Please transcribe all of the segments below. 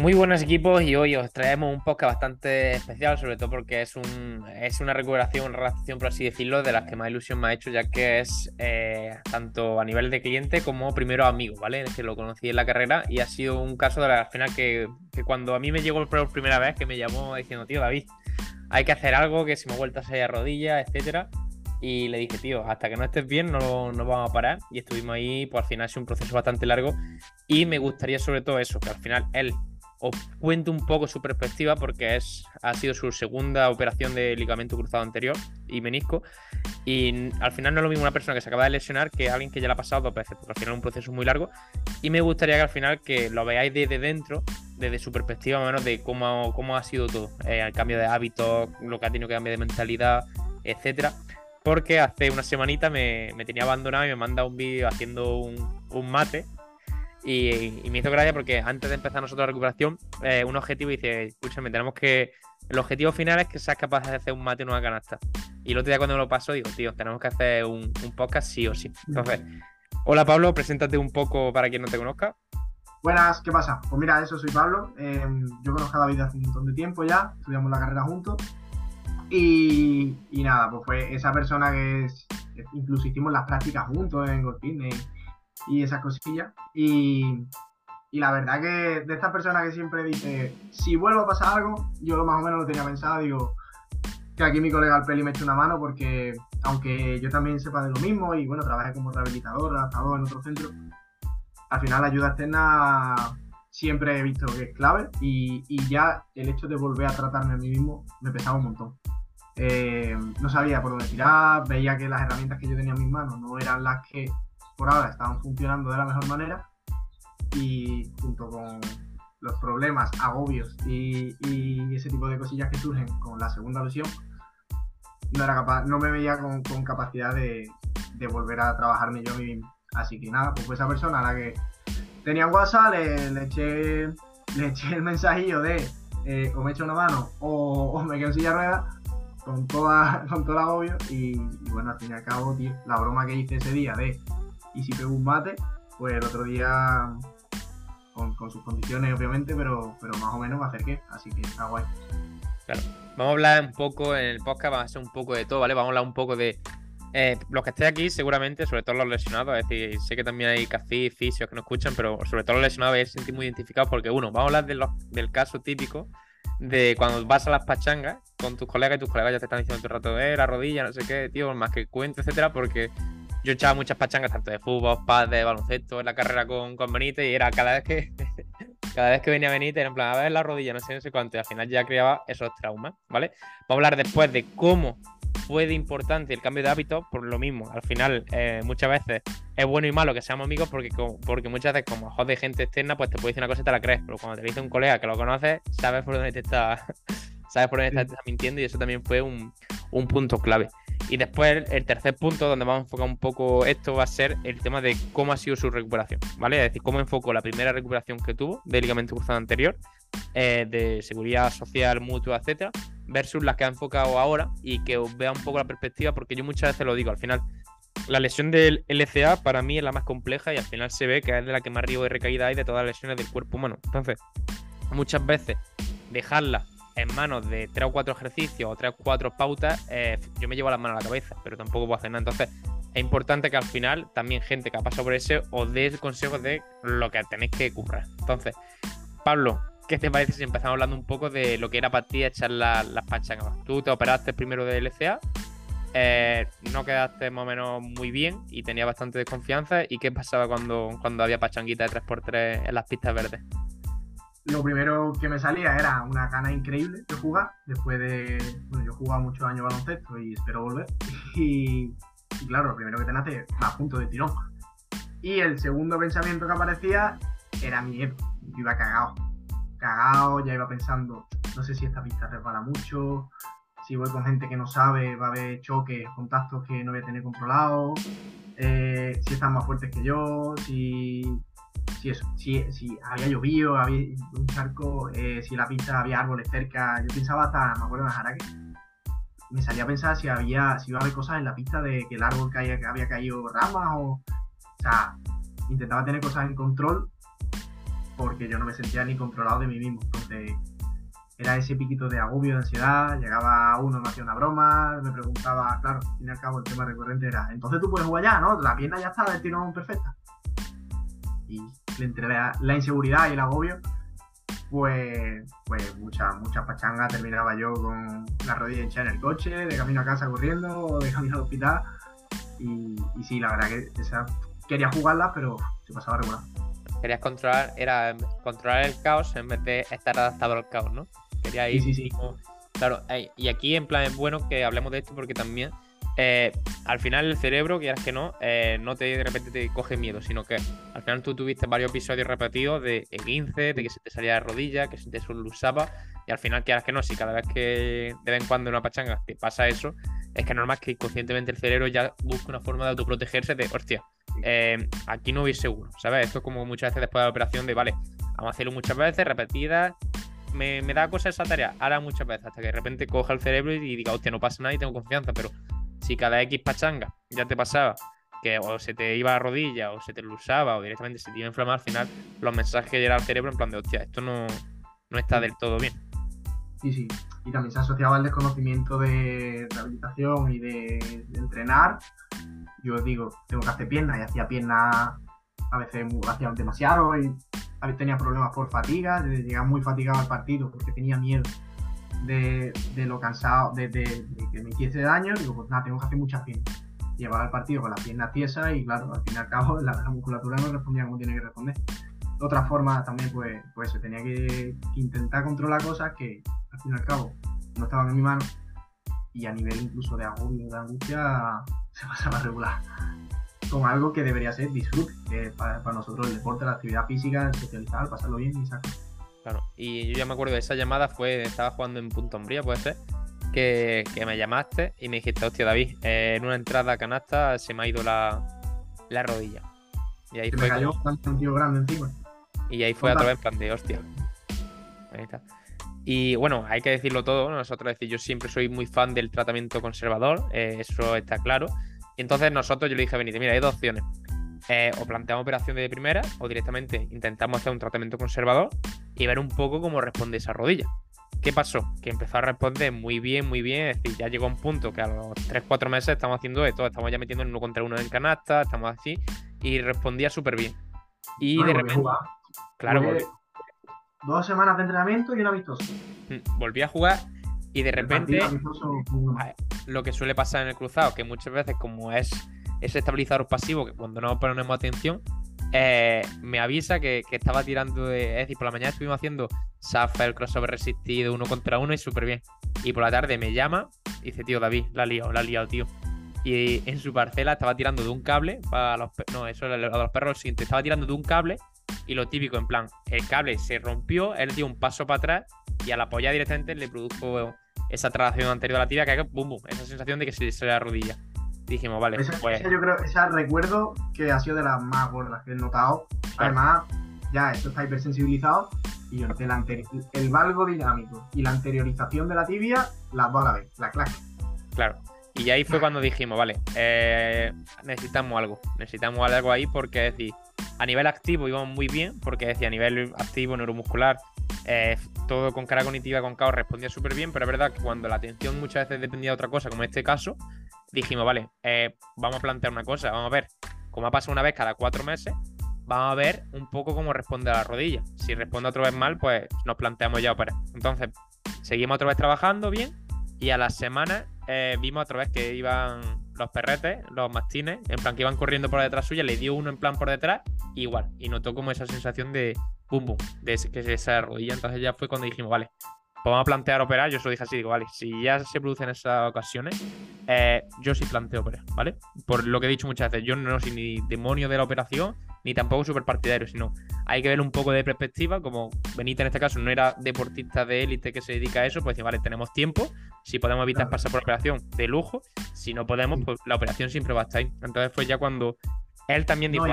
Muy buenos equipos y hoy os traemos un podcast bastante especial, sobre todo porque es, un, es una recuperación, una relación, por así decirlo, de las que más ilusión me ha hecho, ya que es eh, tanto a nivel de cliente como primero amigo, ¿vale? Es que lo conocí en la carrera y ha sido un caso de la, al final que, que cuando a mí me llegó por primera vez, que me llamó diciendo, tío David, hay que hacer algo, que si me he vuelto a salir a rodillas, etcétera. Y le dije, tío, hasta que no estés bien no, no vamos a parar. Y estuvimos ahí, pues al final ha sido un proceso bastante largo. Y me gustaría sobre todo eso, que al final él os cuento un poco su perspectiva porque es, ha sido su segunda operación de ligamento cruzado anterior y menisco. Y al final no es lo mismo una persona que se acaba de lesionar que alguien que ya la ha pasado dos veces, porque al final es un proceso muy largo. Y me gustaría que al final que lo veáis desde dentro, desde su perspectiva más o menos de cómo, cómo ha sido todo. Eh, el cambio de hábitos, lo que ha tenido que cambiar de mentalidad, etcétera. Porque hace una semanita me, me tenía abandonado y me manda un vídeo haciendo un, un mate y, me hizo gracia porque antes de empezar nosotros la recuperación, eh, un objetivo dice, escúchame, tenemos que. El objetivo final es que seas capaz de hacer un mate en una canasta. Y el otro día cuando me lo pasó, digo, tío, tenemos que hacer un, podcast sí o sí. Entonces, hola Pablo, preséntate un poco para quien no te conozca. Buenas, ¿qué pasa? Pues mira, eso soy Pablo. Em, yo conozco a David hace un montón de tiempo ya, estudiamos la carrera juntos. Y, nada, pues fue esa persona que es, incluso hicimos las prácticas juntos en Golfine y esas cosillas. Y, la verdad que de estas personas que siempre dice, si vuelvo a pasar algo, yo lo más o menos lo tenía pensado, digo, que aquí mi colega Alpeli me eche una mano porque aunque yo también sepa de lo mismo y bueno, trabajé como rehabilitador, adaptador en otro centro, al final la ayuda externa siempre he visto que es clave y, ya el hecho de volver a tratarme a mí mismo me pesaba un montón. Eh, no sabía por dónde tirar, veía que las herramientas que yo tenía en mis manos no eran las que estaban funcionando de la mejor manera y junto con los problemas, agobios y, ese tipo de cosillas que surgen con la segunda lesión, no era capaz, no me veía con, capacidad de, volver a trabajarme yo mismo. Así que nada, pues fue esa persona a la que tenía WhatsApp, le, eché, le eché el mensajillo de eh, o me echo una mano o, me quedo en silla rueda con toda, con el agobio y, bueno, al fin y al cabo, la broma que hice ese día de y si pego un mate, pues el otro día, con, sus condiciones obviamente, pero, pero más o menos me acerqué, así que está guay. Claro. Vamos a hablar un poco en el podcast, vamos a hacer un poco de todo, ¿vale? Vamos a hablar un poco de eh, los que estén aquí, seguramente, sobre todo los lesionados, es decir, sé que también hay cafés, fisios que nos escuchan, pero sobre todo los lesionados vais a sentir muy identificados porque, uno, vamos a hablar del caso típico de cuando vas a las pachangas con tus colegas y tus colegas ya te están diciendo el rato, eh, la rodilla, no sé qué, tío, más que cuento, etcétera, porque yo echaba muchas pachangas, tanto de fútbol, paz, de baloncesto, en la carrera con, con Benítez, y era cada vez que cada vez que venía Benítez, era en plan, a ver la rodilla, no sé, no sé cuánto, y al final ya creaba esos traumas, ¿vale? Vamos a hablar después de cómo fue de importante el cambio de hábitos, por lo mismo, al final eh, muchas veces es bueno y malo que seamos amigos porque, porque muchas veces como ojos de gente externa, pues te puede decir una cosa y te la crees, pero cuando te dice un colega que lo conoces, sabes por dónde te está, sabes por dónde te está mintiendo y eso también fue un, un punto clave. Y después el tercer punto donde vamos a enfocar un poco esto va a ser el tema de cómo ha sido su recuperación, ¿vale? Es decir, cómo enfocó la primera recuperación que tuvo del ligamento cruzado anterior, eh, de seguridad social, mutua, etcétera, versus las que ha enfocado ahora y que os vea un poco la perspectiva, porque yo muchas veces lo digo, al final, la lesión del LCA para mí es la más compleja y al final se ve que es de la que más riesgo de recaída hay de todas las lesiones del cuerpo humano. Entonces, muchas veces dejarla en manos de tres o cuatro ejercicios o tres o cuatro pautas, eh, yo me llevo las manos a la cabeza, pero tampoco puedo hacer nada. Entonces, es importante que al final también gente que ha pasado por eso os dé consejos de lo que tenéis que currar. Entonces, Pablo, ¿qué te parece si empezamos hablando un poco de lo que era para ti echar las panchangas? Tú te operaste primero de LCA, eh, no quedaste más o menos muy bien y tenía bastante desconfianza. ¿Y qué pasaba cuando, cuando había pachanguita de 3x3 en las pistas verdes? Lo primero que me salía era una gana increíble de jugar. Después de. Bueno, yo he jugado muchos años baloncesto y espero volver. Y, claro, lo primero que te nace a punto de tirón. Y el segundo pensamiento que aparecía era miedo. Yo iba cagado. Cagado, ya iba pensando, no sé si esta pista resbala mucho. Si voy con gente que no sabe, va a haber choques, contactos que no voy a tener controlados. Eh, si están más fuertes que yo, si si, eso, si, si había llovido, había un charco, eh, si en la pista había árboles cerca. Yo pensaba hasta, me acuerdo de Jaraque, me salía a pensar si había, si iba a haber cosas en la pista de que el árbol caía, que había caído ramas o. O sea, intentaba tener cosas en control porque yo no me sentía ni controlado de mí mismo. Entonces, era ese piquito de agobio, de ansiedad, llegaba uno, me hacía una broma, me preguntaba, claro, al fin y al cabo el tema recurrente era, entonces tú puedes jugar ya, ¿no? La pierna ya está del tirón perfecta. Y entre la, la inseguridad y el agobio, pues, pues muchas mucha pachangas terminaba yo con la rodilla hinchada en el coche, de camino a casa corriendo, de camino al hospital. Y, y sí, la verdad que esa, quería jugarla, pero se pasaba regular. Querías controlar, era controlar el caos en vez de estar adaptado al caos, ¿no? Quería ir. Sí, sí, sí. Claro, y aquí en plan es bueno que hablemos de esto porque también eh, al final el cerebro, quieras que no, eh, no te de repente te coge miedo, sino que al final tú tuviste varios episodios repetidos de 15, de que se te salía de rodilla, que se te solucionaba, y al final quieras que no, si cada vez que de vez en cuando en una pachanga te pasa eso, es que normal que inconscientemente el cerebro ya busque una forma de autoprotegerse de, hostia, eh, aquí no voy seguro, ¿sabes? Esto es como muchas veces después de la operación de, vale, vamos a hacerlo muchas veces, repetidas, me, da cosa esa tarea, ahora muchas veces, hasta que de repente coja el cerebro y diga, hostia, no pasa nada y tengo confianza, pero si cada X pachanga ya te pasaba que o se te iba a la rodilla o se te usaba o directamente se te iba a inflamar, al final los mensajes que al cerebro en plan de, hostia, esto no, no está del todo bien. Sí, sí. Y también se asociaba al desconocimiento de rehabilitación y de, entrenar. Yo digo, tengo que hacer piernas y hacía piernas a veces hacía demasiado y a veces tenía problemas por fatiga, llegaba muy fatigado al partido porque tenía miedo de, lo cansado, de, que me hiciese daño, digo, pues nada, tengo que hacer muchas piernas. Llevar al partido con las piernas tiesas y claro, al fin y al cabo la, musculatura no respondía como tiene que responder. De otra forma también pues, pues tenía que, intentar controlar cosas que al fin y al cabo no estaban en mi mano y a nivel incluso de agobio, de angustia, se pasaba regular. Con algo que debería ser disfrute, que para, nosotros el deporte, la actividad física, el socializar, pasarlo bien y sacar Claro, y yo ya me acuerdo de esa llamada, fue, estaba jugando en Punto Hombría, puede ser, que, me llamaste y me dijiste, hostia, David, eh, en una entrada a canasta se me ha ido la, rodilla. Y ahí fue. Me cayó un tío grande encima. Y ahí fue otra vez en plan de, hostia. Ahí está. Y bueno, hay que decirlo todo, nosotros decir, yo siempre soy muy fan del tratamiento conservador, eh, eso está claro. Y entonces nosotros yo le dije Benítez, mira, hay dos opciones. Eh, o planteamos operación de primera o directamente intentamos hacer un tratamiento conservador y ver un poco cómo responde esa rodilla. ¿Qué pasó? Que empezó a responder muy bien, muy bien. Es decir, ya llegó un punto que a los 3-4 meses estamos haciendo esto, estamos ya metiendo en uno contra uno en canasta, estamos así, y respondía súper bien. Y de repente. Claro, Dos semanas de entrenamiento y un amistoso. Mm, volví a jugar y de repente. Lo que suele pasar en el cruzado, que muchas veces, como es ese estabilizador pasivo, que cuando no ponemos atención, eh, me avisa que, estaba tirando de. Es decir, por la mañana estuvimos haciendo el crossover resistido uno contra uno y súper bien. Y por la tarde me llama y dice, tío, David, la ha liado, la ha liado, tío. Y en su parcela estaba tirando de un cable para los No, eso a los perros siguiente. Estaba tirando de un cable y lo típico, en plan, el cable se rompió, él dio un paso para atrás y al apoyar directamente le produjo esa traslación anterior a la tibia que bum, bum, esa sensación de que se le sale la rodilla dijimos, vale, esa, pues... yo creo, esa recuerdo que ha sido de las más gordas que he notado. Además, ya esto está hipersensibilizado y el, el valgo dinámico y la anteriorización de la tibia, las dos a la vez, la clase. Claro. Y ahí fue cuando dijimos, vale, eh, necesitamos algo, necesitamos algo ahí porque es decir, a nivel activo íbamos muy bien, porque es decir, a nivel activo, neuromuscular, eh, todo con cara cognitiva, con caos, respondía súper bien, pero es verdad que cuando la atención muchas veces dependía de otra cosa, como en este caso, dijimos, vale, eh, vamos a plantear una cosa, vamos a ver, como ha pasado una vez cada cuatro meses, vamos a ver un poco cómo responde a la rodilla. Si responde otra vez mal, pues nos planteamos ya operar. Entonces, seguimos otra vez trabajando bien y a las semanas eh, vimos otra vez que iban los perretes, los mastines, en plan que iban corriendo por detrás suya, le dio uno en plan por detrás, igual, y notó como esa sensación de boom boom, de que esa rodilla. Entonces ya fue cuando dijimos, vale, pues vamos a plantear operar. Yo se lo dije así, digo, vale, si ya se producen esas ocasiones, eh, yo sí planteo operar, ¿vale? Por lo que he dicho muchas veces, yo no soy ni demonio de la operación, ni tampoco súper partidario, sino hay que ver un poco de perspectiva, como Benita en este caso no era deportista de élite que se dedica a eso, pues decir, vale, tenemos tiempo, si podemos evitar pasar por operación, de lujo, si no podemos, pues la operación siempre va a estar ahí. Entonces fue ya cuando él también dijo...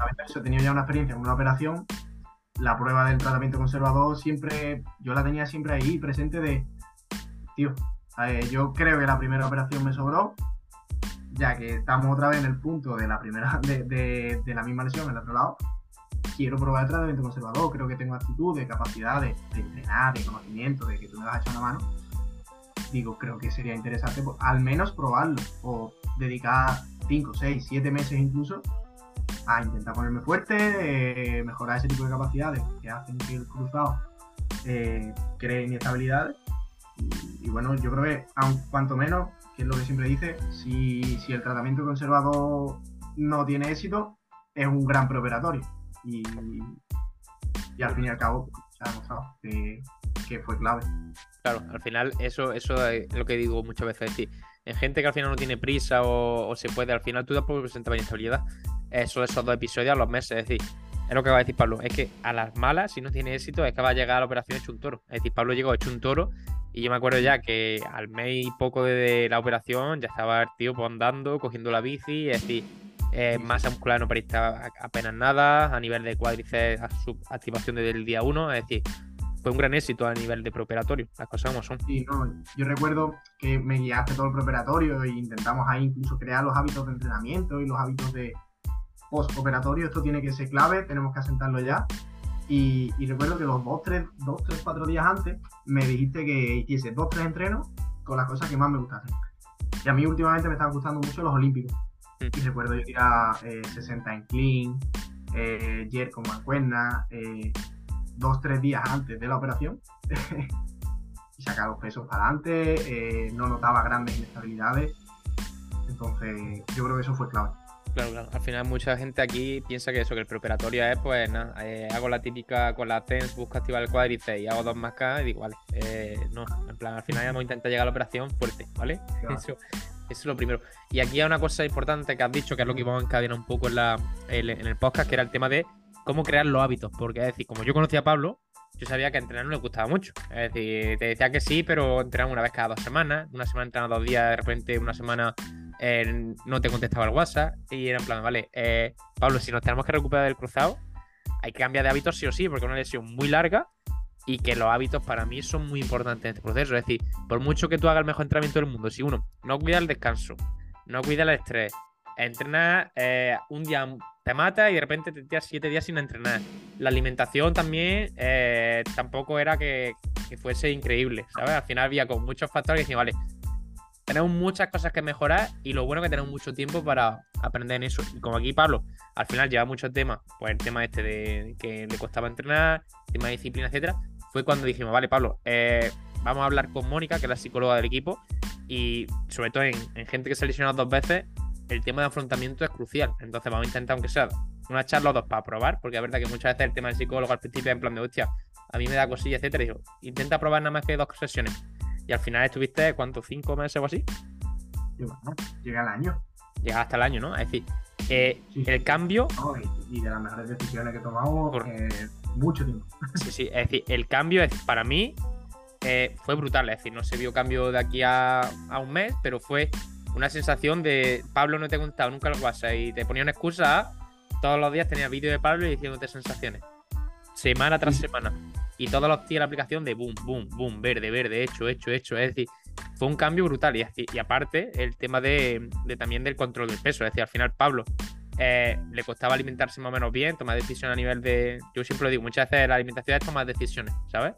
habiendo ya, tenido ya una experiencia en una operación, la prueba del tratamiento conservador siempre, yo la tenía siempre ahí presente de, tío, yo creo que la primera operación me sobró, ya que estamos otra vez en el punto de la primera, de, la misma lesión en el otro lado, quiero probar el tratamiento conservador, creo que tengo actitud, de capacidad de, entrenar, de conocimiento, de que tú me vas a echar una mano, digo, creo que sería interesante pues, al menos probarlo o dedicar 5, 6, 7 meses incluso a intentar ponerme fuerte, eh, mejorar ese tipo de capacidades que hacen que el cruzado eh, cree inestabilidades. Y, y, bueno, yo creo que, aun cuanto menos, que es lo que siempre dice, si, si el tratamiento conservador no tiene éxito, es un gran preoperatorio. Y, y al fin y al cabo se ha demostrado que, que, fue clave. Claro, al final eso, eso es lo que digo muchas veces. Es decir, en gente que al final no tiene prisa o, o se puede, al final tú tampoco presentas inestabilidad. Eso, esos dos episodios a los meses. Es decir, es lo que va a decir Pablo. Es que a las malas, si no tiene éxito, es que va a llegar a la operación hecho un toro. Es decir, Pablo llegó hecho un toro y yo me acuerdo ya que al mes y poco de la operación ya estaba el tío pues, andando, cogiendo la bici, es decir, eh, masa muscular no perdiste apenas nada, a nivel de cuádriceps, activación desde el día 1, es decir, fue un gran éxito a nivel de preoperatorio, las cosas como son. Sí, no, yo recuerdo que me guiaste todo el preoperatorio e intentamos ahí incluso crear los hábitos de entrenamiento y los hábitos de postoperatorio, esto tiene que ser clave, tenemos que asentarlo ya. Y, recuerdo que los dos, tres, dos, tres, cuatro días antes me dijiste que hiciese dos, tres entrenos con las cosas que más me gustasen. Y a mí últimamente me estaban gustando mucho los olímpicos. Y recuerdo yo tirar eh, 60 en clean, eh, yer con mancuerna, eh, dos, tres días antes de la operación. y sacar los pesos para adelante, eh, no notaba grandes inestabilidades. Entonces, yo creo que eso fue clave. Claro, claro. Al final mucha gente aquí piensa que eso, que el preoperatorio es, pues nada, eh, hago la típica con la TENS, busco activar el cuádriceps y hago dos más K y digo, vale, eh, no, en plan, al final vamos a intentar llegar a la operación fuerte, ¿vale? Eso, eso es lo primero. Y aquí hay una cosa importante que has dicho, que es lo que vamos a encadenar un poco en, la, en, el podcast, que era el tema de cómo crear los hábitos. Porque es decir, como yo conocía a Pablo, yo sabía que entrenar no le gustaba mucho. Es decir, te decía que sí, pero entrenaba una vez cada dos semanas. Una semana entrenaba dos días, de repente una semana eh, no te contestaba el WhatsApp. Y era en plan, vale, eh, Pablo, si nos tenemos que recuperar del cruzado, hay que cambiar de hábitos sí o sí, porque es una lesión muy larga y que los hábitos para mí son muy importantes en este proceso. Es decir, por mucho que tú hagas el mejor entrenamiento del mundo, si uno no cuida el descanso, no cuida el estrés, entrena eh, un día te mata y de repente te tiras siete días sin entrenar. La alimentación también eh, tampoco era que, fuese increíble, ¿sabes? Al final había con muchos factores que decían, vale, tenemos muchas cosas que mejorar y lo bueno es que tenemos mucho tiempo para aprender en eso. Y como aquí Pablo al final lleva muchos temas, pues el tema este de que le costaba entrenar, tema de disciplina, etcétera, fue cuando dijimos, vale, Pablo, eh, vamos a hablar con Mónica, que es la psicóloga del equipo, y sobre todo en, gente que se ha lesionado dos veces, el tema de afrontamiento es crucial. Entonces vamos a intentar, aunque sea una charla o dos para probar, porque es verdad que muchas veces el tema del psicólogo al principio es en plan de, hostia, a mí me da cosilla, etcétera. Y intenta probar nada más que dos sesiones. Y al final estuviste, ¿cuánto? ¿Cinco meses o así? llega al año. Llega hasta el año, ¿no? Es decir, eh, el cambio. y, de las mejores decisiones que he tomado por... eh, mucho tiempo. Sí, sí, es decir, el cambio es, para mí eh, fue brutal. Es decir, no se vio cambio de aquí a, a, un mes, pero fue una sensación de Pablo no te he contado nunca el WhatsApp y te ponía una excusa. Todos los días tenía vídeo de Pablo y diciéndote sensaciones. Semana tras semana. Y todos los días la aplicación de boom, boom, boom, verde, verde, hecho, hecho, hecho. Es decir, fue un cambio brutal. Y, y aparte, el tema de, de, también del control del peso. Es decir, al final Pablo eh, le costaba alimentarse más o menos bien, tomar decisiones a nivel de. Yo siempre lo digo, muchas veces la alimentación es tomar decisiones, ¿sabes?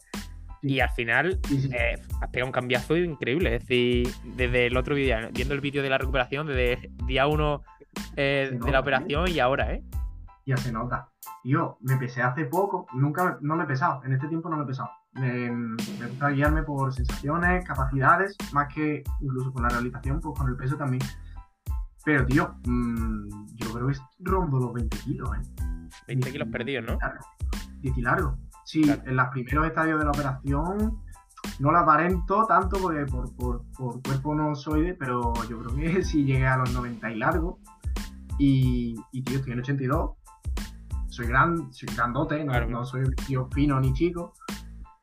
Y al final eh, has pegado un cambiazo increíble. Es decir, desde el otro vídeo, viendo el vídeo de la recuperación, desde día uno eh, de la operación y ahora, ¿eh? Ya se nota. Yo me pesé hace poco, nunca no me he pesado, en este tiempo no me he pesado. Me, me gusta guiarme por sensaciones, capacidades, más que incluso con la realización, pues con el peso también. Pero, tío, mmm, yo creo que rondo los 20 kilos, ¿eh? 20 kilos perdidos, ¿no? 10 y largo. Sí, claro. en los primeros estadios de la operación no la aparento tanto porque por, por, por, cuerpo no soy de, pero yo creo que sí llegué a los 90 y largo. Y, y tío, estoy en 82. Soy, gran, soy grandote, no, claro. no soy tío fino ni chico.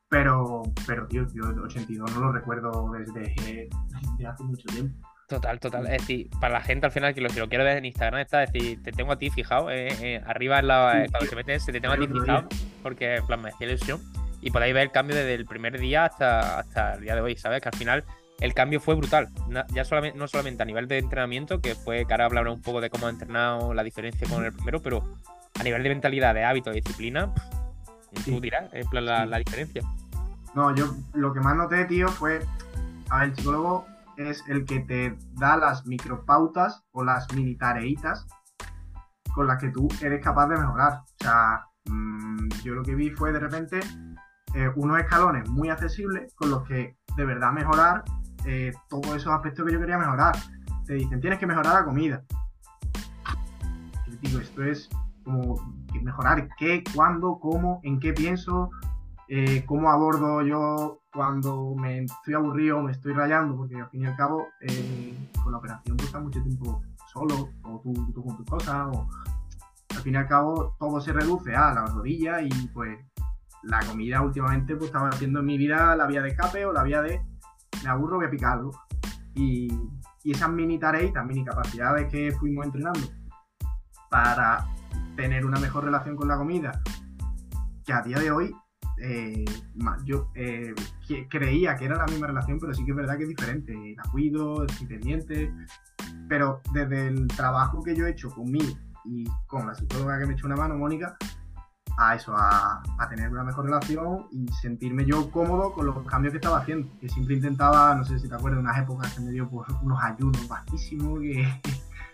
Pero, pero tío, tío, 82 no lo recuerdo desde, desde hace mucho tiempo. Total, total. Es decir, para la gente al final que lo, que lo quiero ver en Instagram está, es decir, te tengo a ti fijado, eh, eh, arriba en la, eh, cuando te metes, te tengo a ti fijado, porque en plan me decía ilusión. Y podéis ver el cambio desde el primer día hasta, hasta el día de hoy, ¿sabes? Que al final el cambio fue brutal. Ya solamente, no solamente a nivel de entrenamiento, que fue que ahora hablar un poco de cómo ha entrenado la diferencia con el primero, pero a nivel de mentalidad, de hábito, de disciplina, tú dirás, es la, la diferencia. No, yo lo que más noté, tío, fue. A ver, el psicólogo es el que te da las micropautas o las mini tareitas con las que tú eres capaz de mejorar. O sea, mmm, yo lo que vi fue de repente eh, unos escalones muy accesibles con los que de verdad mejorar eh, todos esos aspectos que yo quería mejorar. Te dicen, tienes que mejorar la comida. Yo digo, esto es como mejorar qué, cuándo, cómo, en qué pienso, eh, cómo abordo yo cuando me estoy aburrido me estoy rayando, porque al fin y al cabo eh, con la operación tú estás mucho tiempo solo, o tú, tú con tus cosas, o al fin y al cabo todo se reduce a la rodilla y pues la comida últimamente pues estaba haciendo en mi vida la vía de escape o la vía de me aburro, voy a picarlo. Y, y esas mini tareitas, mini capacidades que fuimos entrenando para tener una mejor relación con la comida, que a día de hoy eh, yo eh, creía que era la misma relación, pero sí que es verdad que es diferente. La cuido, estoy pendiente, pero desde el trabajo que yo he hecho conmigo y con la psicóloga que me echó una mano, Mónica, a eso, a, a, tener una mejor relación y sentirme yo cómodo con los cambios que estaba haciendo. Que siempre intentaba, no sé si te acuerdas, unas épocas que me dio pues, unos ayunos bajísimos, que,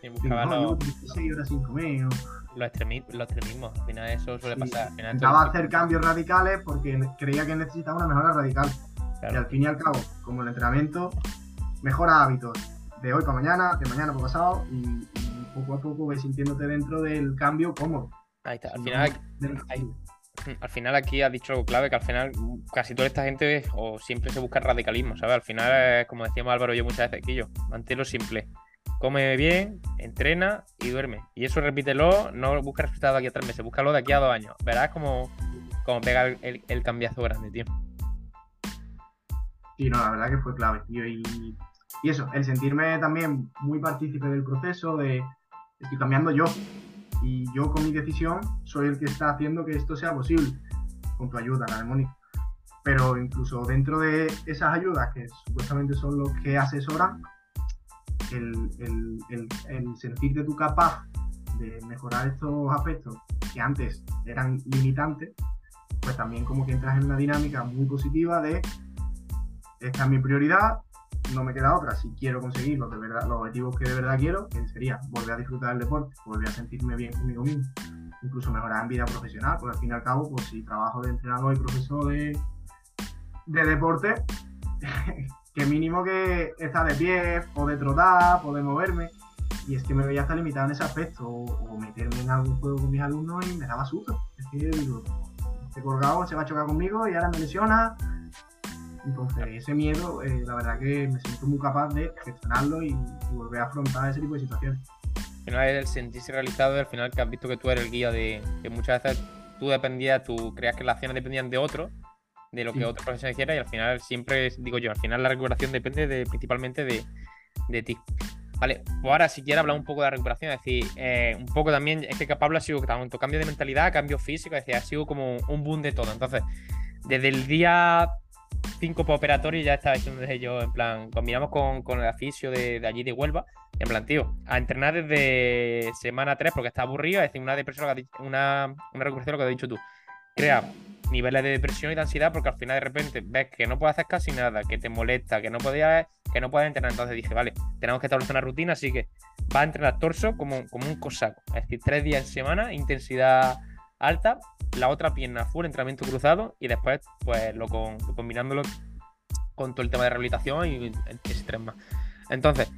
que buscaba no, 16 horas sin comer. O, los, extremi los extremismos, al final eso suele pasar. Al final intentaba hacer cambios radicales porque creía que necesitaba una mejora radical. Claro. Y al fin y al cabo, como el entrenamiento, mejora hábitos de hoy para mañana, de mañana para pasado y, y poco a poco ves sintiéndote dentro del cambio cómodo. Ahí está. Al final, hay, al final aquí has dicho algo clave, que al final casi toda esta gente o siempre se busca el radicalismo, ¿sabes? Al final, como decíamos Álvaro y yo muchas veces, que yo, manténlo simple. Come bien, entrena y duerme. Y eso repítelo, no busca resultados de aquí a tres meses, búscalo de aquí a dos años. Verás como, como pega el, el, cambiazo grande, tío. Sí, no, la verdad que fue clave. Y, eso, el sentirme también muy partícipe del proceso, de estoy cambiando yo, y yo con mi decisión soy el que está haciendo que esto sea posible, con tu ayuda, la Mónica. Pero incluso dentro de esas ayudas, que supuestamente son los que asesoran, el, el, el, el sentirte tú capaz de mejorar estos aspectos que antes eran limitantes, pues también como que entras en una dinámica muy positiva de esta es mi prioridad, no me queda otra. Si quiero conseguir los, de verdad, los objetivos que de verdad quiero, que sería volver a disfrutar del deporte, volver a sentirme bien conmigo mismo, incluso mejorar en vida profesional, porque al fin y al cabo, pues si trabajo de entrenador y profesor de deporte, que mínimo que estar de pie, o de trotar, poder moverme. Y es que me veía hasta limitado en ese aspecto, o, o meterme en algún juego con mis alumnos y me daba susto. Es que digo, este colgado se va a chocar conmigo y ahora me lesiona, entonces, ese miedo, eh, la verdad que me siento muy capaz de gestionarlo y, y, volver a afrontar ese tipo de situaciones. Al final el sentirse realizado al final que has visto que tú eres el guía de que muchas veces tú dependías, tú creías que las acciones dependían de otro, de lo que sí. otro profesional hiciera y al final siempre, digo yo, al final la recuperación depende de, principalmente de, de ti. Vale, pues ahora si quieres hablar un poco de la recuperación, es decir, eh, un poco también, es que Pablo ha sido tanto cambio de mentalidad, cambio físico, es decir, ha sido como un boom de todo. Entonces, desde el día 5 pooperatorios ya estaba diciendo desde yo, en plan, combinamos con, con el aficio de, de, allí de Huelva, en plan, tío, a entrenar desde semana 3 porque está aburrido, es decir, una depresión, una, una recuperación, lo que has dicho tú, crea niveles de depresión y de ansiedad porque al final de repente ves que no puedes hacer casi nada, que te molesta, que no podías, que no puedes entrenar, entonces dije, vale, tenemos que establecer una rutina, así que va a entrenar torso como, como un cosaco, es decir, tres días en semana, intensidad alta, la otra pierna full, entrenamiento cruzado y después pues lo, con, lo combinándolo con todo el tema de rehabilitación y ese tres más. Entonces,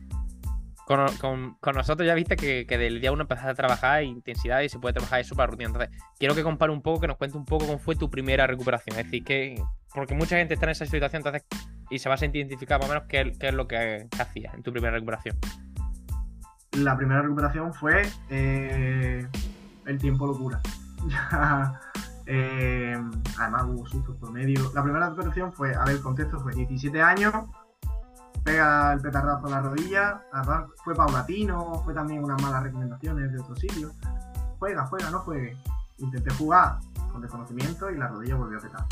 con, nosotros ya viste que, que del día uno empezaste a trabajar intensidad y se puede trabajar eso para rutina. Entonces, quiero que compare un poco, que nos cuente un poco cómo fue tu primera recuperación. Es decir, que porque mucha gente está en esa situación entonces y se va a sentir identificado más o menos qué, qué es lo que, que hacías en tu primera recuperación. La primera recuperación fue eh, el tiempo locura. eh, además hubo sustos por medio. La primera recuperación fue, a ver, el contexto fue 17 años, pega el petardazo a la rodilla, además fue paulatino, fue también unas malas recomendaciones de otros sitios. Juega, juega, no juegue. Intenté jugar con desconocimiento y la rodilla volvió a petar.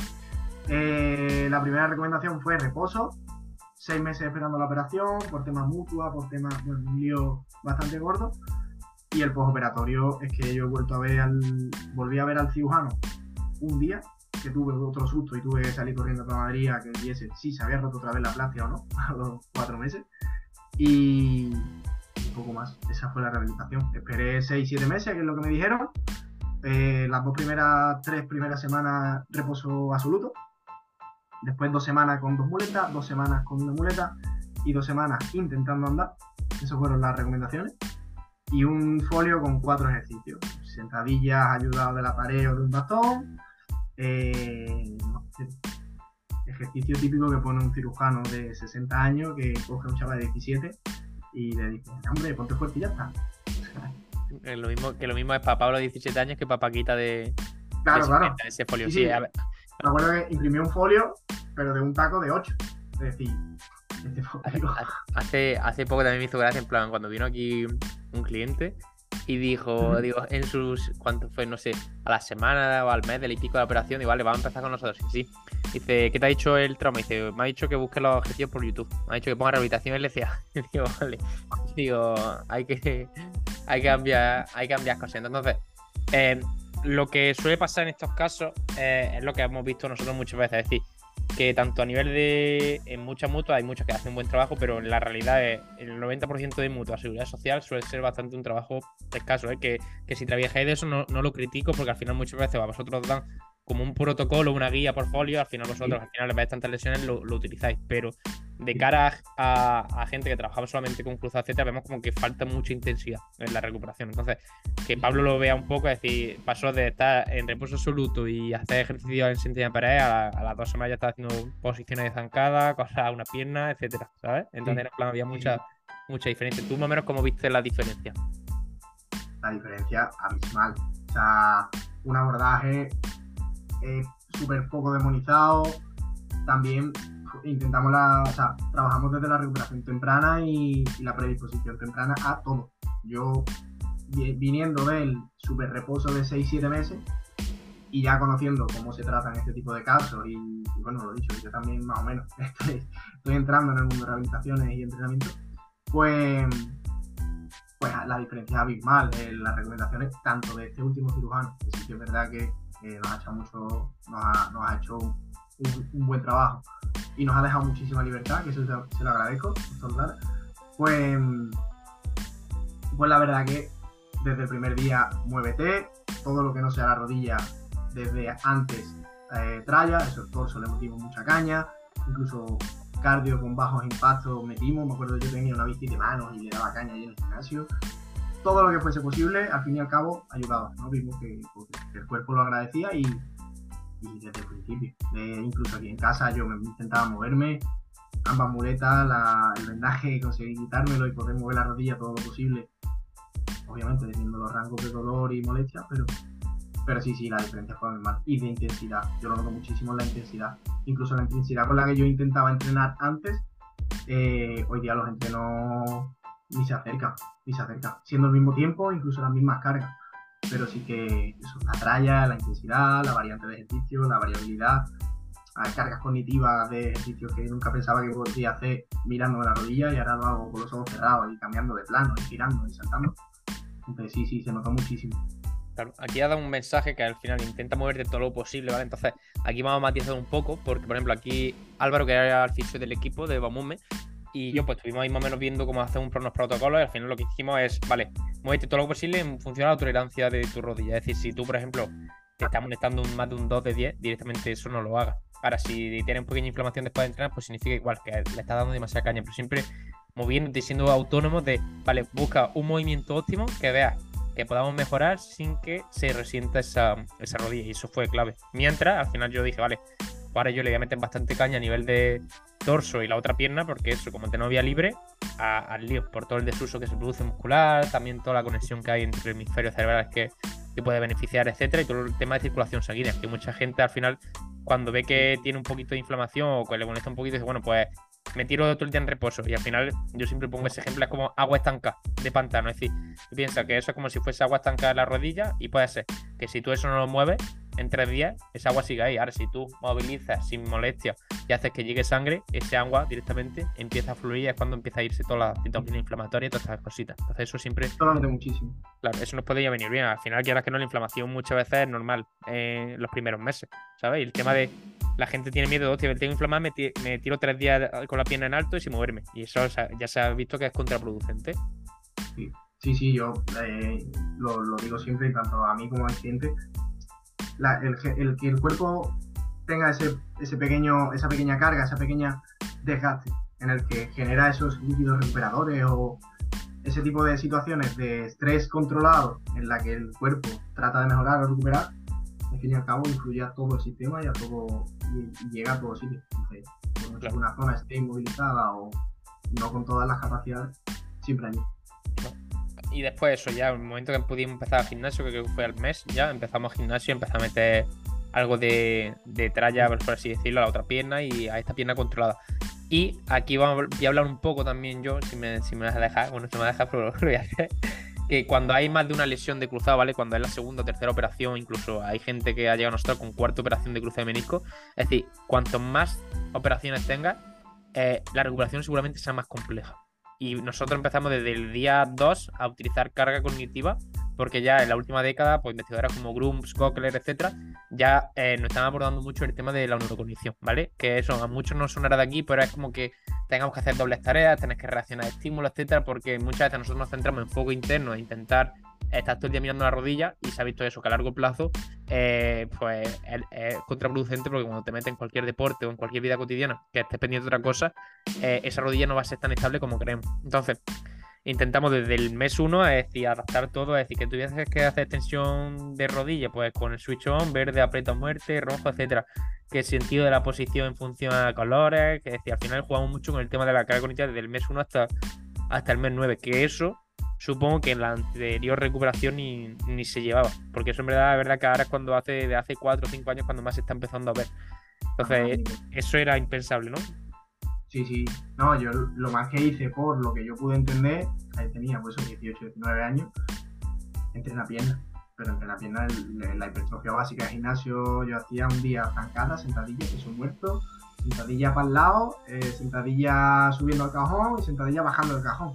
Eh, la primera recomendación fue reposo, seis meses esperando la operación, por temas mutua, por temas, bueno, un lío bastante gordo. Y el postoperatorio es que yo he vuelto a ver al. Volví a ver al cirujano un día que tuve otro susto y tuve que salir corriendo para Madrid a que viese si se había roto otra vez la placia o no, a los cuatro meses. Y un poco más. Esa fue la rehabilitación. Esperé 6-7 meses, que es lo que me dijeron. Eh, las dos primeras, tres primeras semanas reposo absoluto. Después dos semanas con dos muletas, dos semanas con una muleta y dos semanas intentando andar. Esas fueron las recomendaciones. Y un folio con cuatro ejercicios. Sentadillas ayudadas de la pared o de un bastón. Eh, ejercicio típico que pone un cirujano de 60 años que coge a un chaval de 17 y le dice, hombre, ponte fuerte y ya está. lo mismo, que lo mismo es para Pablo de 17 años que para Paquita de, claro, claro. ese folio. Sí, Sí, sí. a ver, Me acuerdo que imprimió un folio, pero de un taco de 8. Es decir, este folio. hace, hace poco también me hizo gracia, en plan, cuando vino aquí un cliente y dijo, digo, en sus, ¿cuánto fue? No sé, a la semana o al mes del y pico de la operación, digo, vale, vamos a empezar con nosotros. Sí, sí. Dice, ¿qué te ha dicho el trauma? Dice, me ha dicho que busque los objetivos por YouTube. Me ha dicho que ponga rehabilitación LCA. digo, vale. Digo, hay que, hay que cambiar, hay que cambiar cosas. Entonces, eh, lo que suele pasar en estos casos eh, es lo que hemos visto nosotros muchas veces. Es decir, que tanto a nivel de. En muchas mutuas hay muchos que hacen buen trabajo, pero en la realidad el 90% de mutuas, seguridad social, suele ser bastante un trabajo escaso. ¿eh? Que, que si trabajáis de eso no, no lo critico, porque al final muchas veces a vosotros os dan como un protocolo, una guía, portfolio, al final vosotros, al final, de tantas lesiones, lo, lo utilizáis. Pero de cara a, a gente que trabajaba solamente con cruzado, etcétera, vemos como que falta mucha intensidad en la recuperación. Entonces, que Pablo lo vea un poco, es decir, pasó de estar en reposo absoluto y hacer ejercicio en sentilla pared a, la- a las dos semanas ya está haciendo posiciones de zancada, cosas a una pierna, etcétera, ¿sabes? Entonces, en plan, había mucha, mucha diferencia. ¿Tú más o menos cómo viste la diferencia? la diferencia abismal. O sea, un abordaje eh, súper poco demonizado. También intentamos la, o sea, trabajamos desde la recuperación temprana y, la predisposición temprana a todo. Yo vi- viniendo del super reposo de 6-7 meses y ya conociendo cómo se tratan este tipo de casos y, y bueno, lo dicho, yo también más o menos estoy, estoy entrando en el mundo de rehabilitaciones y entrenamiento, pues pues la diferencia es abismal en las recomendaciones tanto de este último cirujano, que sí que es verdad que eh, nos ha hecho mucho, nos ha, hecho un, buen trabajo y nos ha dejado muchísima libertad, que eso se, lo agradezco. Pues, pues la verdad que desde el primer día muévete, todo lo que no sea la rodilla desde antes eh, tralla, eso el torso le metimos mucha caña, incluso cardio con bajos impactos metimos, me acuerdo yo tenía una bici de manos y le daba caña ahí en el gimnasio. Todo lo que fuese posible, al fin y al cabo, ayudaba, ¿no? Vimos que, pues, el cuerpo lo agradecía y, desde el principio. Eh, incluso aquí en casa yo me intentaba moverme, ambas muletas, el vendaje, conseguí quitármelo y poder mover la rodilla todo lo posible. Obviamente teniendo los rangos de dolor y molestia, pero, pero sí, sí, la diferencia fue muy mal. Y de intensidad, yo lo noto muchísimo en la intensidad. Incluso la intensidad con la que yo intentaba entrenar antes, eh, hoy día los entrenos ni se acercan, ni se acercan. Siendo el mismo tiempo, incluso las mismas cargas. Pero sí que eso, la tralla, la intensidad, la variante de ejercicio, la variabilidad, hay cargas cognitivas de ejercicios que nunca pensaba que podría hacer mirándome la rodilla y ahora lo hago con los ojos cerrados y cambiando de plano y girando y saltando. Entonces sí, sí, se nota muchísimo. Claro, aquí ha dado un mensaje que al final intenta moverte todo lo posible, ¿vale? Entonces, aquí vamos a matizar un poco, porque, por ejemplo, aquí Álvaro, que era el fisio del equipo de Bamume, y yo, pues, estuvimos ahí más o menos viendo cómo hacer un- unos protocolos, y al final lo que hicimos es, vale, muévete todo lo posible en función a la tolerancia de tu rodilla. Es decir, si tú, por ejemplo, te está molestando un, más de un 2 de 10, directamente eso no lo hagas. Ahora, si tienes una pequeña inflamación después de entrenar, pues significa igual que le estás dando demasiada caña, pero siempre moviéndote siendo autónomo de, vale, busca un movimiento óptimo que veas que podamos mejorar sin que se resienta esa, esa rodilla. Y eso fue clave. Mientras, al final yo dije, vale, ahora yo le voy a meter bastante caña a nivel de torso y la otra pierna, porque eso, como te no vía libre, al lío, por todo el desuso que se produce muscular, también toda la conexión que hay entre hemisferios cerebrales que, puede beneficiar, etcétera, y todo el tema de circulación sanguínea, que mucha gente al final, cuando ve que tiene un poquito de inflamación o que le molesta un poquito, dice, bueno, pues me tiro todo el día en reposo. Y al final, yo siempre pongo ese ejemplo, es como agua estanca de pantano. Es decir, tú piensas que eso es como si fuese agua estanca de la rodilla, y puede ser que si tú eso no lo mueves, en tres días, esa agua sigue ahí. Ahora, si tú movilizas sin molestia y haces que llegue sangre, ese agua directamente empieza a fluir y es cuando empieza a irse toda la citocina inflamatoria y todas estas cositas. Entonces, eso siempre. Solamente muchísimo. Claro, eso nos podría venir bien. Al final, quieras que no, la inflamación muchas veces es normal en los primeros meses, ¿sabes? Y el tema de la gente tiene miedo, hostia, tengo inflamado, me, me, tiro tres días con la pierna en alto y sin moverme. Y eso ya se ha visto que es contraproducente. Sí, sí, sí yo eh, lo, digo siempre, tanto a mí como al cliente, el, que el cuerpo tenga ese, ese pequeño, esa pequeña carga, esa pequeña desgaste en el que genera esos líquidos recuperadores o ese tipo de situaciones de estrés controlado en la que el cuerpo trata de mejorar o recuperar, al fin y al cabo influye a todo el sistema y a todo y, llega a todo sitio. Entonces, una zona esté inmovilizada o no con todas las capacidades, siempre hay. Y después eso, ya, el momento que pudimos empezar el gimnasio, que fue al mes, ya empezamos gimnasio, empezamos a meter algo de, de tralla, por así decirlo, a la otra pierna y a esta pierna controlada. Y aquí vamos, voy a hablar un poco también yo, si me, si me vas a dejar, bueno, si me vas a dejar, pero lo voy a hacer. Que cuando hay más de una lesión de cruzado, ¿vale? Cuando es la segunda o tercera operación, incluso hay gente que ha llegado a nosotros con cuarta operación de cruzado de menisco. Es decir, cuanto más operaciones tengas, eh, la recuperación seguramente sea más compleja. Y nosotros empezamos desde el día 2 a utilizar carga cognitiva, porque ya en la última década, pues investigadoras como Grooms, Cochlear, etcétera, ya eh, nos están abordando mucho el tema de la neurocognición, ¿vale? Que eso a muchos no sonará de aquí, pero es como que tengamos que hacer dobles tareas, tener que reaccionar a estímulos, etcétera, porque muchas veces nosotros nos centramos en foco interno e intentar estás todo el día mirando la rodilla y se ha visto eso, que a largo plazo eh, pues es, contraproducente porque cuando te metes en cualquier deporte o en cualquier vida cotidiana que estés pendiente de otra cosa, eh, esa rodilla no va a ser tan estable como creemos. Entonces, intentamos desde el mes uno es decir, adaptar todo, es decir, que tuvieses que hacer extensión de rodilla, pues con el switch on, verde, aprieta muerte, rojo, etcétera, que el sentido de la posición en función a colores, que decir, al final jugamos mucho con el tema de la carga cognitiva desde el mes 1 hasta, hasta el mes 9, que eso supongo que en la anterior recuperación ni, se llevaba. Porque eso en verdad, la verdad que ahora es cuando hace, de hace 4 o 5 años cuando más se está empezando a ver. Entonces, eso era impensable, ¿no? Sí, sí. No, yo lo más que hice por lo que yo pude entender, ahí tenía pues 18, 19 años, entre la pierna. Pero entre la pierna, la hipertrofia básica de gimnasio, yo hacía un día zancada, sentadilla, peso muerto, sentadilla para el lado, eh, sentadilla subiendo al cajón y sentadilla bajando el cajón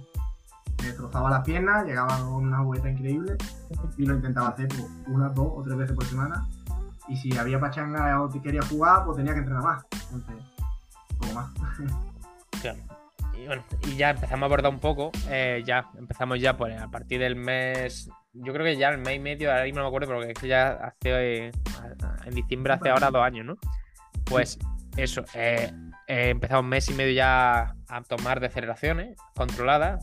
destrozaba la pierna, llegaba con una vuelta increíble y lo intentaba hacer pues, una, dos o tres veces por semana. Y si había pachanga o quería jugar, pues tenía que entrenar más. Entonces, poco más. Claro. Y bueno, y ya empezamos a abordar un poco. Eh, ya empezamos ya pues, a partir del mes. Yo creo que ya el mes y medio, ahora mismo no me acuerdo, pero es que ya hace. en diciembre hace ahora dos años, ¿no? Pues eso, eh, eh, empezamos un mes y medio ya a tomar deceleraciones controladas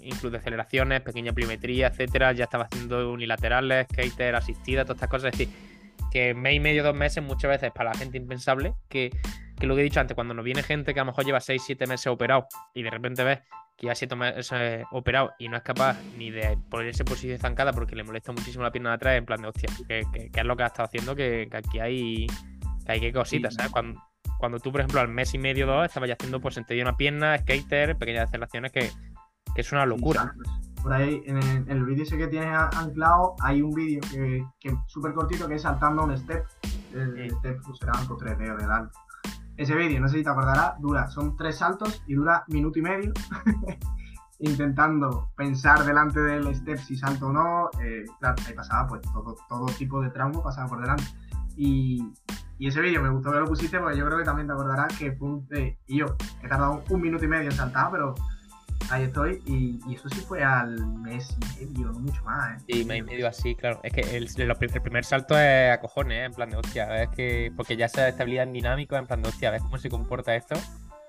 incluso deceleraciones, pequeña pliometría, etcétera. Ya estaba haciendo unilaterales, skater asistida, todas estas cosas. Es decir, que mes y medio, dos meses, muchas veces para la gente impensable, que, lo que he dicho antes, cuando nos viene gente que a lo mejor lleva 6, 7 meses operado y de repente ves que ya 7 meses operado y no es capaz ni de ponerse en posición zancada porque le molesta muchísimo la pierna de atrás, en plan de hostia, que, es lo que ha estado haciendo, que, aquí hay, que hay que cositas, ¿sabes? Cuando, cuando tú, por ejemplo, al mes y medio, dos, estabas ya haciendo pues entre una pierna, skater, pequeñas deceleraciones que, que es una locura. Por ahí, en el, vídeo ese que tienes anclado, hay un vídeo que, es súper cortito que es saltando un step. El step pues, será un 3D de largo. Ese vídeo, no sé si te acordarás, dura, son tres saltos y dura minuto y medio. intentando pensar delante del step si salto o no. Eh, claro, ahí pasaba pues todo, todo tipo de trauma pasaba por delante. Y, y ese vídeo me gustó que lo pusiste porque yo creo que también te acordarás que fue un... y yo he tardado un minuto y medio en saltar, pero ahí estoy. Y, eso sí fue al mes y medio, no mucho más. ¿eh? Sí, mes y medio así, claro. Es que el, primer salto es a cojones, ¿eh? en plan de hostia. Es que, porque ya se estabilidad en dinámico, en plan de hostia, ves cómo se comporta esto.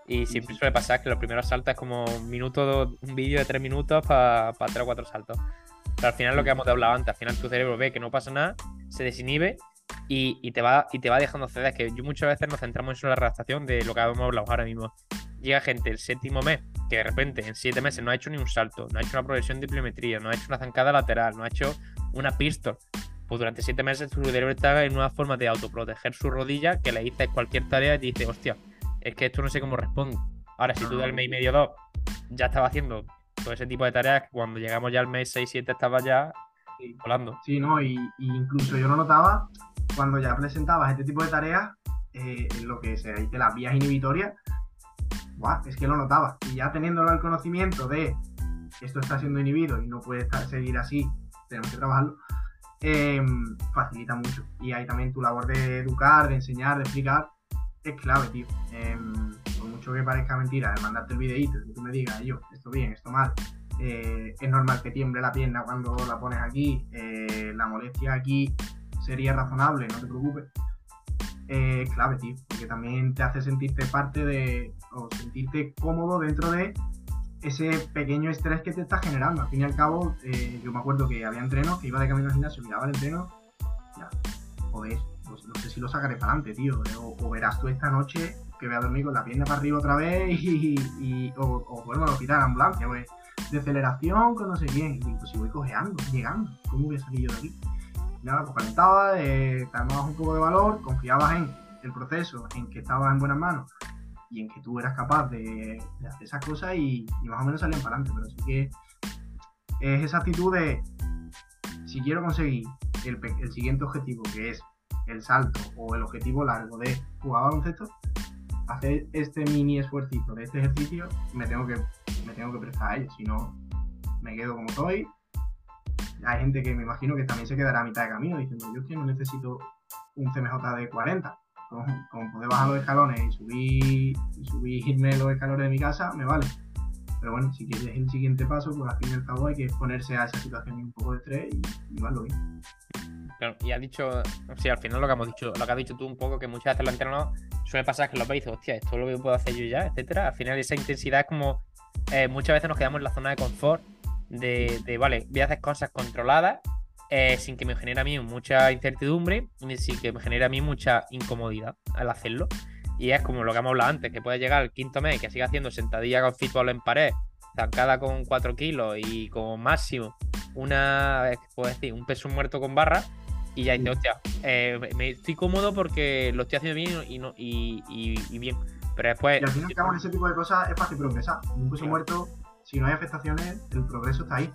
Y siempre suele pasar que los primeros saltos es como un minuto, un vídeo de tres minutos para tres o cuatro saltos. Pero al final lo que hemos hablado antes, al final tu cerebro ve que no pasa nada, se desinhibe y, y, te va, y te va dejando ceder. Es que yo muchas veces nos centramos en la redactación de lo que hemos hablado ahora mismo. Llega gente el séptimo mes que de repente en siete meses no ha hecho ni un salto, no ha hecho una progresión de pliometría, no ha hecho una zancada lateral, no ha hecho una pistol. Pues durante siete meses su cerebro está en una forma de autoproteger su rodilla que le dices cualquier tarea y te dice, hostia, es que esto no sé cómo responde. Ahora, si tú del mes y medio dos ya estaba haciendo todo ese tipo de tareas, cuando llegamos ya al mes 6, 7 estaba ya volando. Sí, no, y, incluso yo lo notaba cuando ya presentabas este tipo de tareas, eh, lo que se dice las vías inhibitorias, es que lo notaba. Y ya teniéndolo el conocimiento de esto está siendo inhibido y no puede estar, seguir así, tenemos que trabajarlo, em, facilita mucho. Y ahí también tu labor de educar, de enseñar, de explicar, es clave, tío. Em, por mucho que parezca mentira, de mandarte el videíto, que tú me digas, yo, esto bien, esto mal, eh, es normal que tiemble la pierna cuando la pones aquí, eh, la molestia aquí sería razonable, no te preocupes. Eh, clave, tío, porque también te hace sentirte parte de, o sentirte cómodo dentro de ese pequeño estrés que te está generando. Al fin y al cabo, eh, yo me acuerdo que había entrenos, que iba de camino al gimnasio, miraba el entreno, ya, joder, no, no sé si lo sacaré para adelante, tío, o, verás tú esta noche que voy a dormir con la pierna para arriba otra vez y, o, o vuelvo al hospital ambulancia, pues, de aceleración con no sé quién, y si voy cojeando, llegando, ¿cómo voy a salir yo de aquí? Nada, pues calentabas, eh, te armabas un poco de valor, confiabas en el proceso, en que estabas en buenas manos y en que tú eras capaz de, hacer esas cosas y, más o menos salían para adelante. Pero sí que es esa actitud de si quiero conseguir el, siguiente objetivo, que es el salto o el objetivo largo de jugar baloncesto, hacer este mini esfuerzo de este ejercicio, me tengo que, me tengo que prestar a ello. Si no, me quedo como estoy hay gente que me imagino que también se quedará a mitad de camino diciendo, yo es que no necesito un CMJ de 40, con, poder bajar los escalones y subir y subirme los escalones de mi casa, me vale. Pero bueno, si quieres el siguiente paso, pues al fin y al cabo hay que exponerse a esa situación y un poco de estrés y, y bien. Claro, y ha dicho, o al final lo que hemos dicho, lo que has dicho tú un poco, que muchas veces lo entrenado suele pasar que lo veis, hostia, esto lo que puedo hacer yo ya, etcétera. Al final esa intensidad es como eh, muchas veces nos quedamos en la zona de confort de, vale, voy a hacer cosas controladas eh, sin que me genere a mí mucha incertidumbre y sin que me genere a mí mucha incomodidad al hacerlo. Y es como lo que hemos hablado antes, que puede llegar el quinto mes que siga haciendo sentadilla con fitball en pared, zancada con 4 kilos y como máximo una, puedo decir, un peso muerto con barra y ya dice, hostia, eh, me estoy cómodo porque lo estoy haciendo bien y, no, y, bien. Pero después... Y al fin y al cabo en ese tipo de cosas es fácil progresar. Un peso muerto si no hay afectaciones, el progreso está ahí.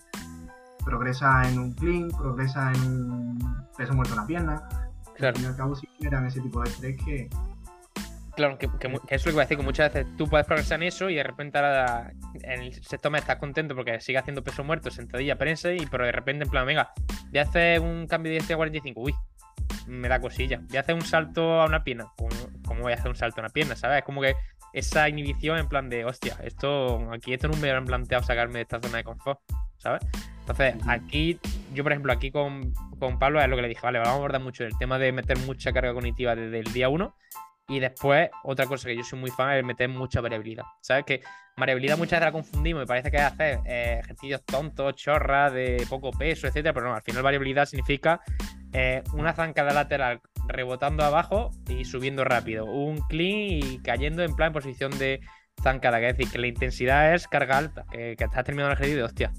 Progresa en un clean, progresa en un peso muerto en la pierna. Claro. Al fin y al cabo, sí generan ese tipo de estrés que. Claro, que, que, eso es lo que voy a decir, que muchas veces tú puedes progresar en eso y de repente en el sexto mes estás contento porque sigue haciendo peso muerto, sentadilla, prensa, y pero de repente en plan, venga, voy a hacer un cambio de 10 a 45, uy, me da cosilla. Voy a hacer un salto a una pierna. ¿Cómo, voy a hacer un salto a una pierna? ¿Sabes? Es como que esa inhibición en plan de, hostia, esto aquí esto no me han planteado sacarme de esta zona de confort, ¿sabes? Entonces, aquí, yo por ejemplo, aquí con, con Pablo es lo que le dije, vale, vamos a abordar mucho el tema de meter mucha carga cognitiva desde el día uno y después, otra cosa que yo soy muy fan es meter mucha variabilidad. ¿Sabes? Que variabilidad muchas veces la confundimos, me parece que es hacer eh, ejercicios tontos, chorras, de poco peso, etcétera, pero no, al final variabilidad significa eh, una zancada lateral rebotando abajo y subiendo rápido. Un clean y cayendo en plan en posición de zancada, que es decir, que la intensidad es carga alta, que, estás terminando el ejercicio de hostia,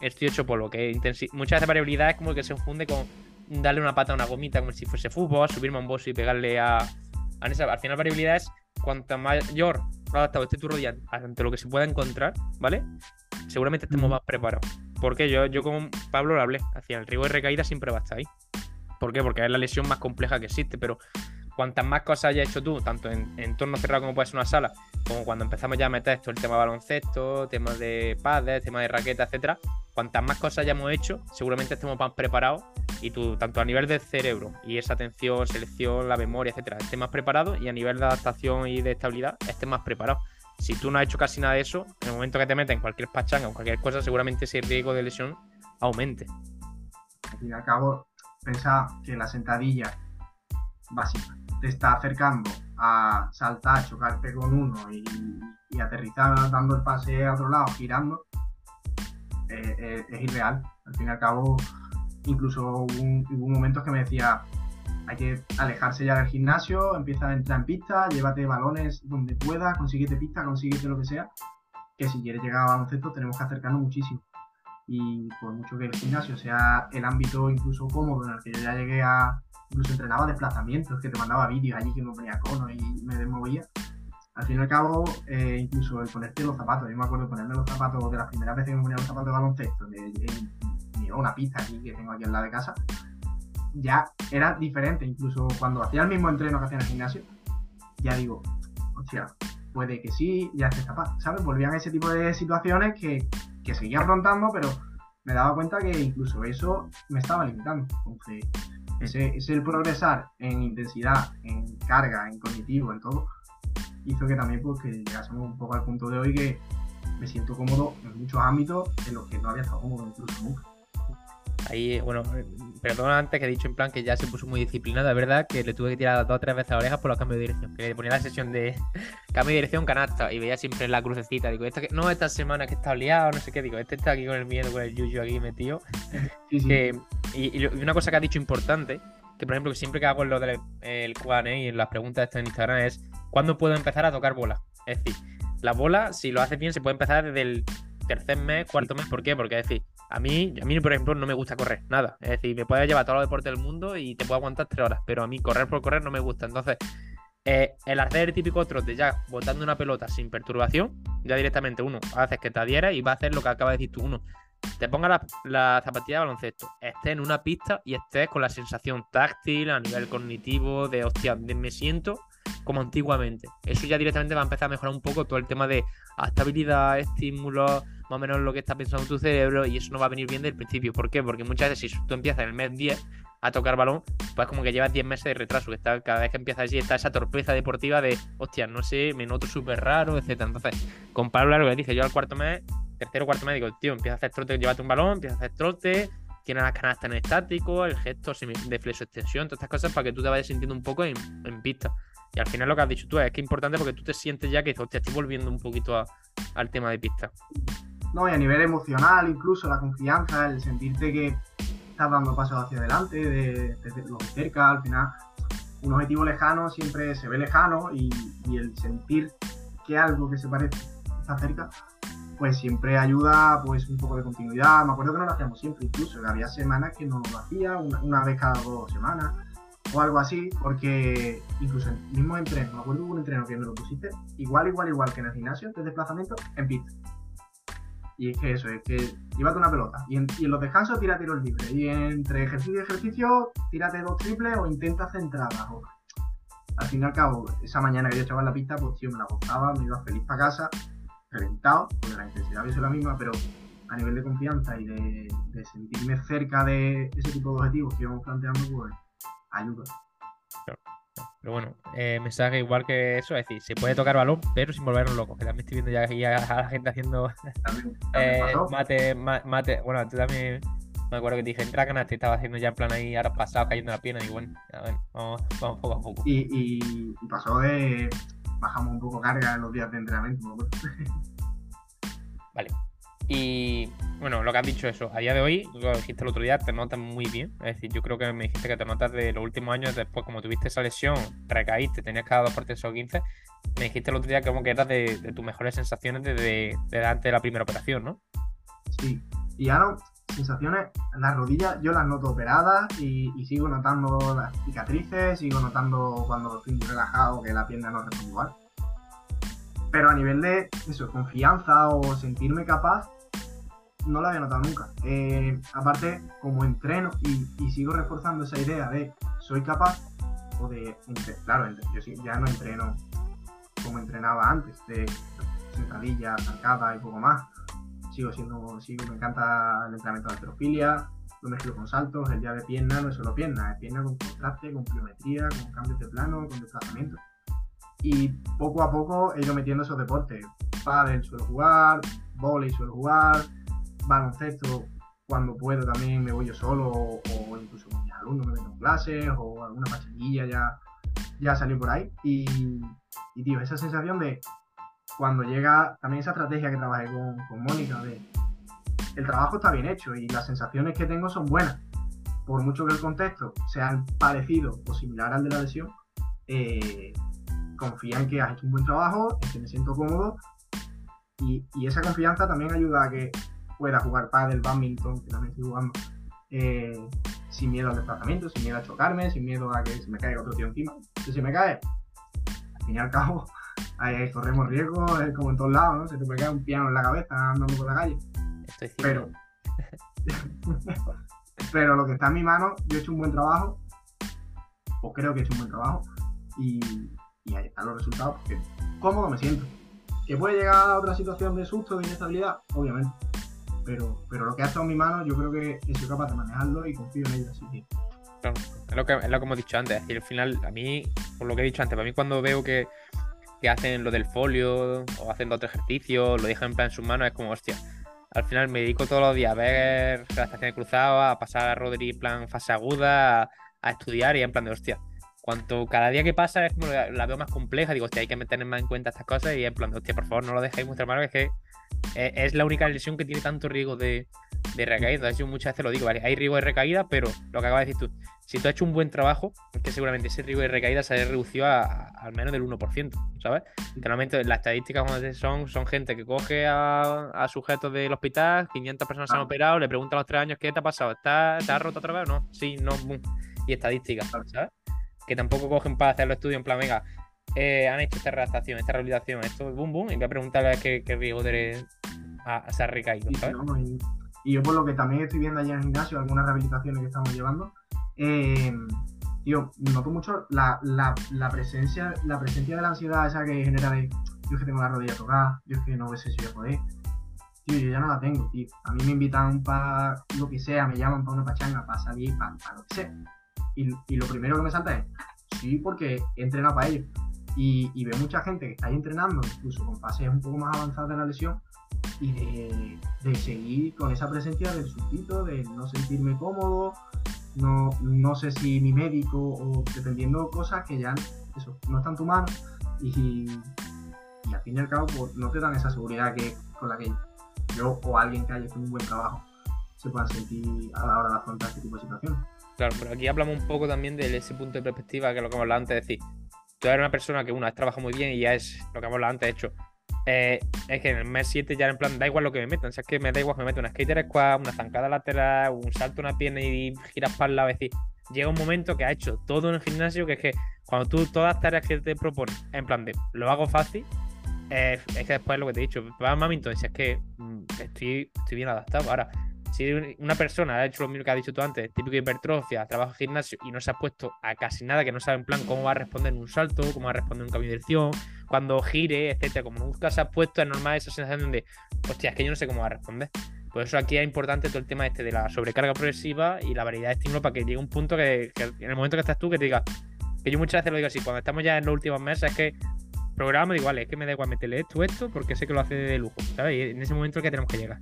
estoy hecho polvo, que muchas veces variabilidad es como que se funde con darle una pata a una gomita como si fuese fútbol, subirme a un boss y pegarle a, al final variabilidad es cuanto mayor adaptado esté tu rodilla ante lo que se pueda encontrar, ¿vale? Seguramente estemos más preparados. Porque yo, yo con Pablo lo hablé, hacia el riesgo de recaída siempre va a estar ahí. ¿Por qué? Porque es la lesión más compleja que existe, pero cuantas más cosas hayas hecho tú, tanto en entorno cerrado como puede ser una sala, como cuando empezamos ya a meter esto, el tema de baloncesto, temas de padres, tema de raqueta, etcétera, cuantas más cosas hayamos hecho, seguramente estemos más preparados y tú, tanto a nivel de cerebro y esa atención, selección, la memoria, etcétera, estés más preparado y a nivel de adaptación y de estabilidad estés más preparado. Si tú no has hecho casi nada de eso, en el momento que te metes en cualquier pachanga o cualquier cosa, seguramente ese riesgo de lesión aumente. Al fin y al cabo, pensar que la sentadilla básica te está acercando a saltar, chocarte con uno y, aterrizar dando el pase a otro lado, girando, eh, eh, es irreal. Al fin y al cabo, incluso hubo, momentos que me decía, hay que alejarse ya del gimnasio, empieza a entrar en pista, llévate balones donde pueda, consíguete pista, consíguete lo que sea, que si quieres llegar a baloncesto tenemos que acercarnos muchísimo. Y por mucho que el gimnasio sea el ámbito incluso cómodo en el que yo ya llegué a, incluso entrenaba desplazamientos, que te mandaba vídeos allí que me ponía cono y me desmovía, al fin y al cabo, eh, incluso el ponerte los zapatos, yo me acuerdo de ponerme los zapatos de las primeras veces que me ponía los zapatos de baloncesto, de, una pista aquí que tengo aquí al lado de casa, ya era diferente. Incluso cuando hacía el mismo entreno que hacía en el gimnasio, ya digo, hostia, puede que sí, ya estés capaz, ¿sabes? Volvían ese tipo de situaciones que, que seguía afrontando, pero me daba cuenta que incluso eso me estaba limitando. Entonces, ese, ese el progresar en intensidad, en carga, en cognitivo, en todo, hizo que también pues, que llegásemos un poco al punto de hoy que me siento cómodo en muchos ámbitos en los que no había estado cómodo incluso nunca. Ahí, bueno, perdona antes que he dicho en plan que ya se puso muy disciplinado, es verdad que le tuve que tirar dos o tres veces a orejas por los cambios de dirección. Que le ponía la sesión de cambio de dirección canasta y veía siempre la crucecita. Digo, esta que, no, esta semana que está liado, no sé qué. Digo, este está aquí con el miedo, con el yuyu aquí metido. Sí, sí. y, una cosa que ha dicho importante, que por ejemplo, que siempre que hago lo del el QA y en las preguntas estas en Instagram es, ¿cuándo puedo empezar a tocar bola? Es decir, la bola, si lo haces bien, se puede empezar desde el tercer mes, cuarto mes. ¿Por qué? Porque es decir, a mí, a mí, por ejemplo, no me gusta correr, nada. Es decir, me puedes llevar todos los deportes del mundo y te puedo aguantar tres horas, pero a mí correr por correr no me gusta. Entonces, eh, el hacer el típico trote ya botando una pelota sin perturbación, ya directamente uno, haces que te adhiera y va a hacer lo que acaba de decir tú uno. Te ponga la, la, zapatilla de baloncesto, estés en una pista y estés con la sensación táctil, a nivel cognitivo, de hostia, me siento como antiguamente. Eso ya directamente va a empezar a mejorar un poco todo el tema de estabilidad, estímulos, más o menos lo que está pensando tu cerebro y eso no va a venir bien desde el principio. ¿Por qué? Porque muchas veces si tú empiezas en el mes 10 a tocar balón, pues como que llevas 10 meses de retraso, que cada vez que empiezas así está esa torpeza deportiva de, hostia, no sé, me noto súper raro, etc. Entonces, compararlo a lo que dije yo al cuarto mes, tercero cuarto mes, digo, tío, empieza a hacer trote, llévate un balón, empieza a hacer trote, tiene las canastas en estático, el gesto de flexo extensión, todas estas cosas para que tú te vayas sintiendo un poco en, pista. Y al final lo que has dicho tú es que es importante porque tú te sientes ya que hostia, estoy volviendo un poquito al tema de pista. No, y a nivel emocional, incluso la confianza, el sentirte que estás dando pasos hacia adelante, de, lo de cerca, al final, un objetivo lejano siempre se ve lejano y, el sentir que algo que se parece está cerca, pues siempre ayuda pues un poco de continuidad. Me acuerdo que no lo hacíamos siempre, incluso había semanas que no lo hacía, una, vez cada dos semanas o algo así, porque incluso el mismo entreno, me acuerdo hubo un entreno que me lo pusiste igual, igual, igual que en el gimnasio, de desplazamiento, en pista. Y es que eso, es que llévate una pelota. Y en, los descansos tírate los libres. Y entre ejercicio y ejercicio, tírate dos triples o intenta centradas. al fin y al cabo, esa mañana que yo echaba en la pista, pues tío, me la gozaba, me iba feliz para casa, reventado, porque la intensidad había sido la misma, pero a nivel de confianza y de, de sentirme cerca de ese tipo de objetivos que íbamos planteando, pues ayuda. Pero bueno, eh, mensaje igual que eso, es decir, se puede tocar balón, pero sin volvernos locos. Que también estoy viendo ya aquí a, la gente haciendo eh, mate, mate. Bueno, tú también me acuerdo que te dije, entra canasta y estaba haciendo ya en plan ahí, ahora pasado cayendo la pierna. Y bueno, a ver, vamos, vamos poco a poco. Y, y, pasó de. Bajamos un poco carga en los días de entrenamiento. vale. Y bueno, lo que has dicho eso, a día de hoy, lo dijiste el otro día, te notas muy bien. Es decir, yo creo que me dijiste que te notas de los últimos años, después como tuviste esa lesión, recaíste, tenías cada dos por o 15, me dijiste el otro día como que eras de, tus mejores sensaciones desde, antes de la primera operación, ¿no? Sí, y ahora sensaciones, las rodillas yo las noto operadas y, sigo notando las cicatrices, sigo notando cuando estoy relajado que la pierna no responde igual. Pero a nivel de eso, confianza o sentirme capaz, no lo había notado nunca. Eh, aparte, como entreno y, sigo reforzando esa idea de soy capaz, o de, claro, yo ya no entreno como entrenaba antes, de sentadilla, zancada y poco más. Sigo siendo, sigo, me encanta el entrenamiento de alterofilia, lo mezclo con saltos, el día de pierna no es solo pierna, es pierna con contraste, con pliometría, con cambios de plano, con desplazamiento. Y poco a poco he ido metiendo esos deportes. Padel suelo jugar, volei suelo jugar, baloncesto cuando puedo también me voy yo solo o, incluso con mis alumnos me meto en clases o alguna pachanguilla ya, ya salió por ahí. Y, y, tío, esa sensación de cuando llega también esa estrategia que trabajé con, con Mónica de el trabajo está bien hecho y las sensaciones que tengo son buenas. Por mucho que el contexto sea parecido o similar al de la lesión, eh, confía en que has hecho un buen trabajo, en que me siento cómodo y, y, esa confianza también ayuda a que pueda jugar pádel, badminton, que también estoy jugando, eh, sin miedo al desplazamiento, sin miedo a chocarme, sin miedo a que se me caiga otro tío encima. Si se me cae, al fin y al cabo, ahí corremos riesgo, como en todos lados, ¿no? Se te puede caer un piano en la cabeza andando por la calle. pero, pero lo que está en mi mano, yo he hecho un buen trabajo o creo que he hecho un buen trabajo y, y ahí están los resultados porque cómodo me siento. ¿Que puede llegar a otra situación de susto, de inestabilidad? Obviamente. Pero, pero lo que ha estado en mi mano, yo creo que he capaz de manejarlo y confío en ello. Así que... es, lo que, es lo que hemos dicho antes. Y al final, a mí, por lo que he dicho antes, para mí cuando veo que, que hacen lo del folio o hacen otro ejercicio, lo dejan en plan en sus manos, es como, hostia, al final me dedico todos los días a ver la estación de cruzado, a pasar a Rodri en plan fase aguda, a, a, estudiar y en plan de hostia. Cuanto cada día que pasa es como la, la, veo más compleja, digo, hostia, hay que tener más en cuenta estas cosas y en plan hostia, por favor, no lo dejéis muestra mano, es que es, es la única lesión que tiene tanto riesgo de, de recaída. Yo muchas veces lo digo, ¿vale? Hay riesgo de recaída, pero lo que acabas de decir tú, si tú has hecho un buen trabajo, es que seguramente ese riesgo de recaída se ha reducido a, a, al menos del 1%, ¿sabes? Normalmente las estadísticas son, son gente que coge a, a, sujetos del hospital, 500 personas se han operado, le pregunta a los tres años, ¿qué te ha pasado? ¿Estás, ¿Te roto otra vez o no? Sí, no, boom. Y estadísticas, ¿sabes? Que tampoco cogen para hacer los estudios en plan, venga, eh, han hecho esta redactación, esta rehabilitación, esto, boom, boom, y voy a preguntarle qué, qué riesgo de, a, se ha recaído, ¿sabes? No, y, y, yo por lo que también estoy viendo allá en el gimnasio, algunas rehabilitaciones que estamos llevando, eh, tío, noto mucho la, la, la, presencia, la presencia de la ansiedad esa que genera de yo es que tengo la rodilla tocada, yo es que no sé si voy a poder. Tío, yo ya no la tengo, tío. A mí me invitan para lo que sea, me llaman para una pachanga, para salir, para, para lo que sea. Y, lo primero que me salta es, sí, porque he entrenado para ello. Y, y veo mucha gente que está ahí entrenando, incluso con fases un poco más avanzadas de la lesión, y de, de, seguir con esa presencia del sustito, de no sentirme cómodo, no, no sé si mi médico o dependiendo cosas que ya eso, no está en tu mano y, al fin y al cabo no te dan esa seguridad que con la que yo o alguien que haya hecho un buen trabajo se puedan sentir a la hora de afrontar este tipo de situaciones. Claro, pero aquí hablamos un poco también de ese punto de perspectiva que es lo que hemos hablado antes, es decir, tú eres una persona que una vez trabaja muy bien y ya es lo que hemos hablado antes, hecho, eh, es que en el mes 7 ya en plan da igual lo que me metan. O sea, es que me da igual que me meta una skater squad, una zancada lateral, un salto una pierna y giras para el lado. Es decir, llega un momento que ha hecho todo en el gimnasio que es que cuando tú todas las tareas que te propones, en plan de lo hago fácil, eh, es que después lo que te he dicho, va mami, entonces es que mm, estoy, estoy bien adaptado. Ahora, si una persona ha hecho lo mismo que has dicho tú antes, típico hipertrofia, trabajo gimnasio y no se ha puesto a casi nada, que no sabe en plan cómo va a responder en un salto, cómo va a responder en un cambio de dirección, cuando gire, etcétera, como nunca se ha puesto, es normal esa sensación de, hostia, es que yo no sé cómo va a responder. Por eso aquí es importante todo el tema este de la sobrecarga progresiva y la variedad de estímulos para que llegue un punto que, que, en el momento que estás tú, que te digas, que yo muchas veces lo digo así, cuando estamos ya en los últimos meses, es que programa igual, es que me da igual meterle esto, esto, porque sé que lo hace de lujo, ¿sabes? Y en ese momento es que tenemos que llegar.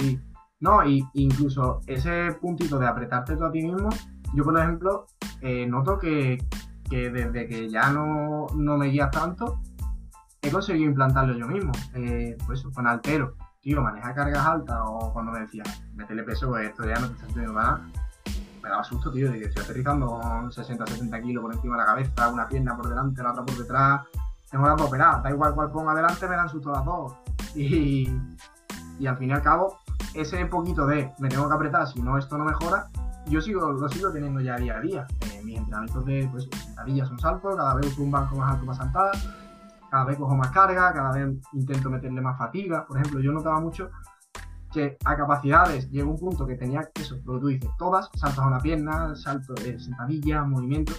Sí, no, y incluso ese puntito de apretarte tú a ti mismo, yo por ejemplo, eh, noto que, que, desde que ya no, no, me guías tanto, he conseguido implantarlo yo mismo. Eh, pues con altero, tío, maneja cargas altas o cuando me decía, métele peso, pues esto ya no te está haciendo nada. Me daba susto, tío, de que estoy aterrizando con 60-70 kilos por encima de la cabeza, una pierna por delante, la otra por detrás. Tengo las dos da igual cuál ponga adelante, me dan susto las dos. Y, y al fin y al cabo, ese poquito de me tengo que apretar, si no esto no mejora, yo sigo, lo sigo teniendo ya día a día. Eh, mis entrenamientos de pues, sentadillas son saltos, cada vez uso un banco más alto para saltar, cada vez cojo más carga, cada vez intento meterle más fatiga. Por ejemplo, yo notaba mucho que a capacidades llegó un punto que tenía eso, lo que tú dices, todas, saltos a una pierna, salto de sentadilla, movimiento,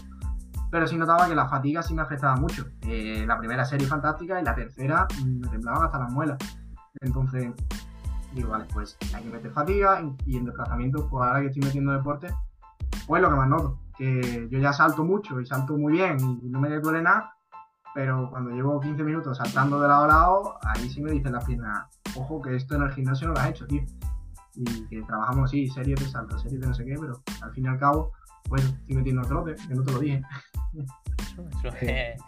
pero sí notaba que la fatiga sí me afectaba mucho. Eh, la primera serie fantástica y la tercera me temblaban hasta las muelas. Entonces, digo, vale, pues hay que meter fatiga y en desplazamiento, pues ahora que estoy metiendo deporte, pues lo que más noto, que yo ya salto mucho y salto muy bien y no me duele nada, pero cuando llevo 15 minutos saltando de lado a lado, ahí sí me dicen las piernas, ojo que esto en el gimnasio no lo has hecho, tío. Y que trabajamos, sí, series de salto, series de no sé qué, pero al fin y al cabo, pues estoy metiendo trote, que no te lo dije. Eso, eso es,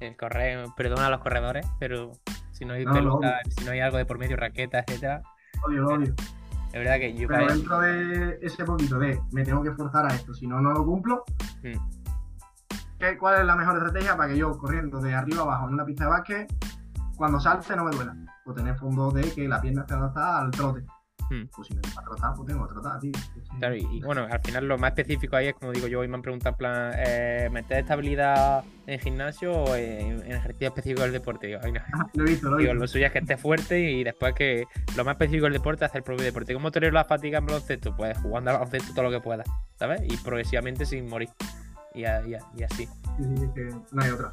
el correo, perdona a los corredores, pero si no hay, no, si no hay algo de por medio, raqueta, etcétera, Obvio, obvio. Es verdad que yo Pero dentro de ese poquito de me tengo que forzar a esto, si no, no lo cumplo. Hmm. ¿qué, ¿Cuál es la mejor estrategia para que yo corriendo de arriba a abajo en una pista de básquet, cuando salte no me duela? O tener fondo de que la pierna esté adaptada al trote. Hmm. Pues si no tengo que trotar, pues tengo que trotar, tío. Claro, y, y, bueno, al final lo más específico ahí es como digo yo, hoy me han preguntado, plan, eh, ¿meter estabilidad en gimnasio o en, en ejercicio específico del deporte? Digo, ay, no. Ah, lo he visto, lo he digo, visto. lo suyo es que esté fuerte y después que lo más específico del deporte es hacer el propio deporte. ¿Cómo tener la fatiga en baloncesto? Pues jugando al baloncesto todo lo que puedas, ¿sabes? Y progresivamente sin morir. y, así. Sí, sí, que no hay otra.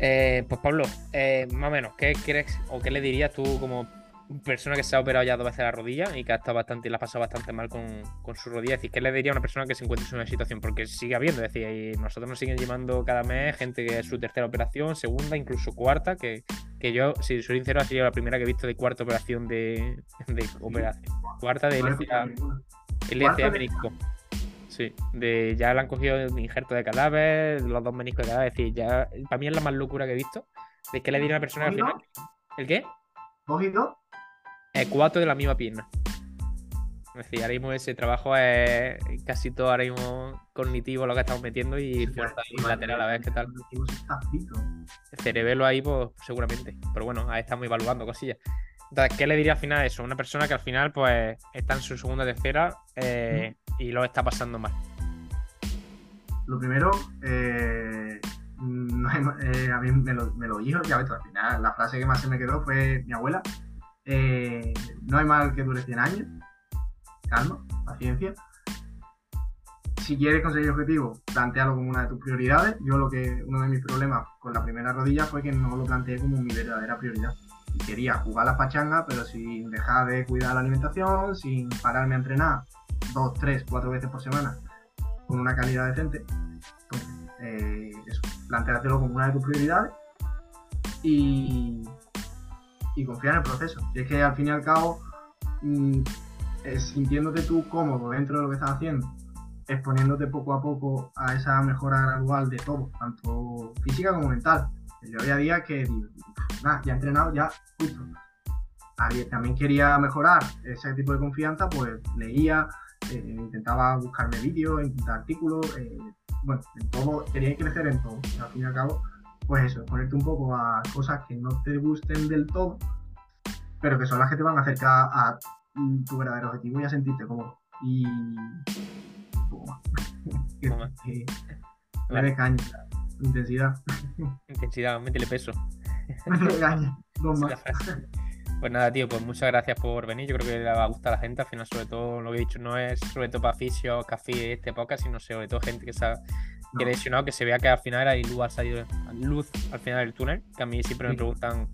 Eh, pues Pablo, eh, más o menos, ¿qué crees o qué le dirías tú como persona que se ha operado ya dos veces la rodilla y que ha estado bastante, la ha pasado bastante mal con, su rodilla. Es decir, ¿qué le diría a una persona que se encuentre en una situación? Porque sigue habiendo, es decir, y nosotros nos siguen llamando cada mes gente que es su tercera operación, segunda, incluso cuarta, que, yo, si soy sincero, ha sido la primera que he visto de cuarta operación de, operación. Cuarta de LCA, LCA menisco. Sí, de ya le han cogido el injerto de cadáver, los dos meniscos de cadáver. Es decir, ya para mí es la más locura que he visto. De que le diría a una persona al final. ¿El qué? ¿Dos y dos? Cuatro de la misma pierna. Es decir, ahora mismo ese trabajo es casi todo ahora mismo cognitivo lo que estamos metiendo y fuerza lateral a ver qué tal. El cerebelo ahí, pues seguramente. Pero bueno, ahí estamos evaluando cosillas. Entonces, ¿qué le diría al final a eso? Una persona que al final, pues, está en su segunda tercera eh, y lo está pasando mal. Lo primero, eh, eh, a mí me lo, me lo dijo, ya ves, al final la frase que más se me quedó fue mi abuela, eh, no hay mal que dure 100 años. Calma, paciencia. Si quieres conseguir el objetivo, plantealo como una de tus prioridades. Yo lo que uno de mis problemas con la primera rodilla fue que no lo planteé como mi verdadera prioridad. Y quería jugar la pachanga, pero sin dejar de cuidar la alimentación, sin pararme a entrenar dos, tres, cuatro veces por semana con una calidad decente. Entonces, eh, como una de tus prioridades. Y, y confiar en el proceso. Y es que al fin y al cabo, mm, sintiéndote tú cómodo dentro de lo que estás haciendo, exponiéndote poco a poco a esa mejora gradual de todo, tanto física como mental. Yo había días que nada, ya he entrenado, ya justo. También quería mejorar ese tipo de confianza, pues leía, eh, intentaba buscarme vídeos, intentar artículos, eh, bueno, en todo, quería crecer en todo. al fin y al cabo, pues eso, ponerte un poco a cosas que no te gusten del todo, pero que son las que te van a acercar a tu verdadero objetivo y a sentirte cómodo. Y que, que, caña, intensidad. Intensidad, métele peso. Métele caña, dos más. Pues nada, tío, pues muchas gracias por venir. Yo creo que le va a gustar a la gente. Al final, sobre todo, lo que he dicho no es sobre todo para fisio, café, este podcast, sino sobre todo gente que ha que lesionado, que se vea que al final hay luz, salido luz al final del túnel. Que a mí siempre me preguntan,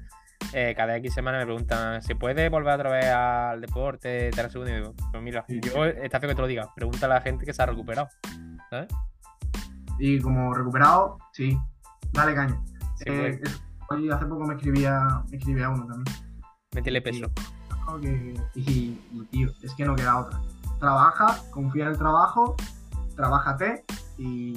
eh, cada X semana me preguntan, ¿se puede volver otra vez al deporte? Te segundo y digo, pues mira, yo está feo que te lo diga. Pregunta a la gente que se ha recuperado. ¿Sabes? Y como recuperado, sí. Dale caña. Eh, hoy hace poco me escribía, me escribía uno también. Métele peso. Y, tío, es que no queda otra. Trabaja, confía en el trabajo, trabájate y,